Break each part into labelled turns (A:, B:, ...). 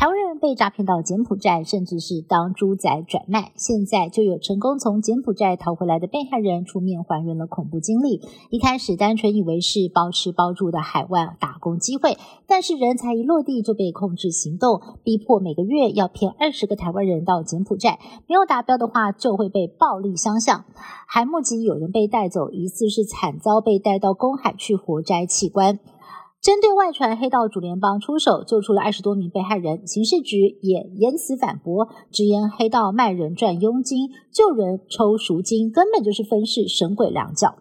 A: 台湾人被诈骗到柬埔寨，甚至是当猪仔转卖。现在就有成功从柬埔寨逃回来的被害人出面还原了恐怖经历。一开始单纯以为是包吃包住的海外打工机会，但是人才一落地就被控制行动，逼迫每个月要骗二十个台湾人到柬埔寨，没有达标的话就会被暴力相向。还目击有人被带走，疑似是惨遭被带到公海去活摘器官。针对外传黑道主联邦出手救出了二十多名被害人，刑事局也言辞反驳，直言黑道卖人赚佣金，救人抽赎金，根本就是分饰神鬼两角。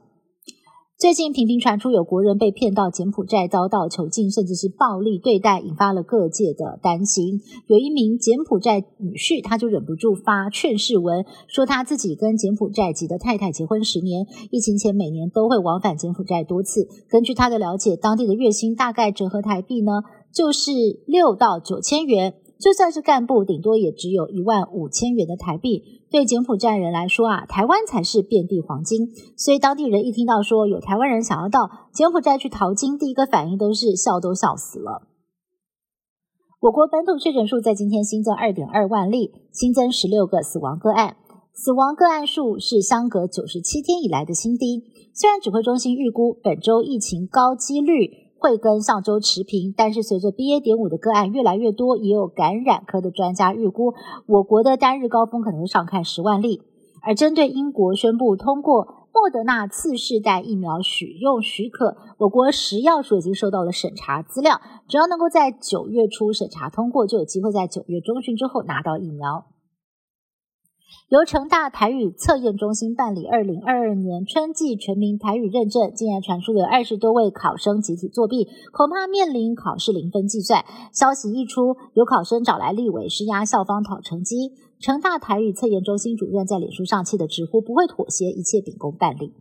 A: 最近频频传出有国人被骗到柬埔寨遭到囚禁，甚至是暴力对待，引发了各界的担心。有一名柬埔寨女婿，他就忍不住发劝世文，说他自己跟柬埔寨籍的太太结婚十年，疫情前每年都会往返柬埔寨多次。根据他的了解，当地的月薪大概折合台币呢，就是六到九千元。就算是干部，顶多也只有一万五千元的台币。对柬埔寨人来说啊，台湾才是遍地黄金。所以当地人一听到说有台湾人想要到柬埔寨去淘金，第一个反应都是笑都笑死了。我国本土确诊数在今天新增二点二万例，新增十六个死亡个案，死亡个案数是相隔九十七天以来的新低。虽然指挥中心预估本周疫情高几率。会跟上周持平，但是随着 BA. 点五的个案越来越多，也有感染科的专家预估，我国的单日高峰可能上看十万例。而针对英国宣布通过莫德纳次世代疫苗使用许可，我国食药署已经收到了审查资料，只要能够在九月初审查通过，就有机会在九月中旬之后拿到疫苗。由成大台语测验中心办理二零二二年春季全民台语认证，竟然传出有二十多位考生集体作弊，恐怕面临考试零分计算。消息一出，有考生找来立委施压校方讨成绩。成大台语测验中心主任在脸书上气得直呼不会妥协，一切秉公办理。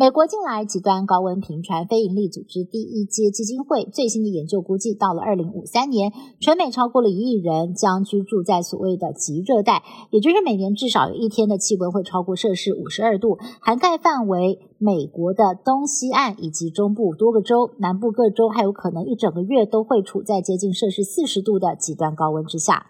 A: 美国近来极端高温频传，非营利组织第一阶基金会最新的研究估计，到了二零五三年，全美超过了一亿人将居住在所谓的极热带，也就是每年至少有一天的气温会超过摄氏五十二度，涵盖范围美国的东西岸以及中部多个州，南部各州还有可能一整个月都会处在接近摄氏四十度的极端高温之下。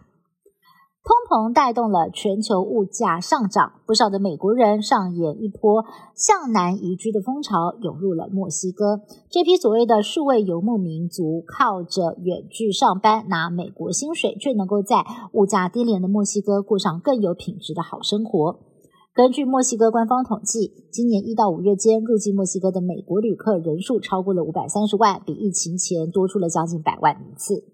A: 通膨带动了全球物价上涨，不少的美国人上演一波向南移居的风潮，涌入了墨西哥。这批所谓的数位游牧民族，靠着远距上班拿美国薪水，却能够在物价低廉的墨西哥过上更有品质的好生活。根据墨西哥官方统计，今年一到五月间入境墨西哥的美国旅客人数超过了五百三十万，比疫情前多出了将近百万人次。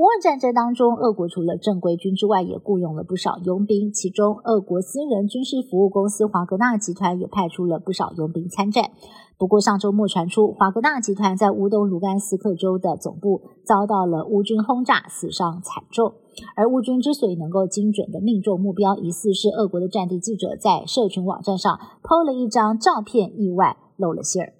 A: 乌俄战争当中，俄国除了正规军之外，也雇佣了不少佣兵。其中，俄国私人军事服务公司华格纳集团也派出了不少佣兵参战。不过，上周末传出，华格纳集团在乌东卢甘斯克州的总部遭到了乌军轰炸，死伤惨重。而乌军之所以能够精准的命中目标，疑似是俄国的战地记者在社群网站上抛了一张照片，意外露了馅儿。